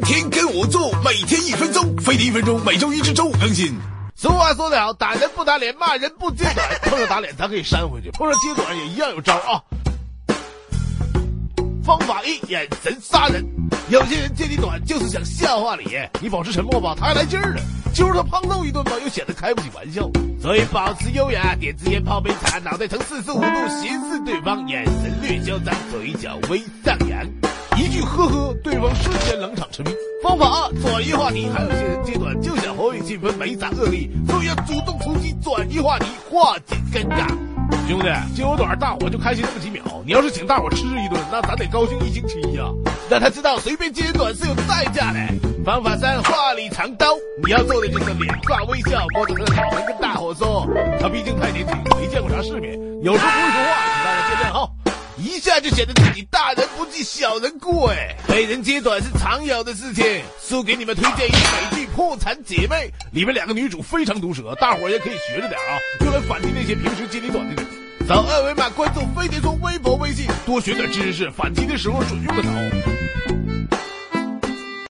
天天跟我做，每天一分钟，飞碟一分钟，每周一至周五更新。俗话说得好，打人不打脸，骂人不揭短。碰上打脸，咱可以扇回去；碰上揭短，也一样有招啊。方法一：眼神杀人。有些人揭你短，就是想笑话你。你保持沉默吧，他还来劲儿了；揪着他胖揍一顿吧，又显得开不起玩笑。所以保持优雅，点支烟，泡杯茶，脑袋呈四十五度斜视对方，眼神略嚣张，嘴角微上扬。一句呵呵，对方瞬冷场沉迷。方法二：转移话题。还有些人揭短就想活跃气氛，没啥恶意，所以要主动出击，转移话题，化解尴尬。兄弟，揭我短，大伙就开心那么几秒。你要是请大伙吃一顿，那咱得高兴一星期呀。让他知道随便接短是有代价的。方法三：话里藏刀。你要做的就是脸挂微笑，摸着他的脑门跟大伙说：他毕竟太年轻，没见过啥世面，有时候不会一下就显得自己大人不计小人过哎，被人揭短是常有的事情。叔给你们推荐一美剧《破产姐妹》，里面两个女主非常毒舌，大伙儿也可以学着点啊，用来反击那些平时揭你短的人。扫二维码关注飞碟说微博、微信，多学点知识，反击的时候准用得着。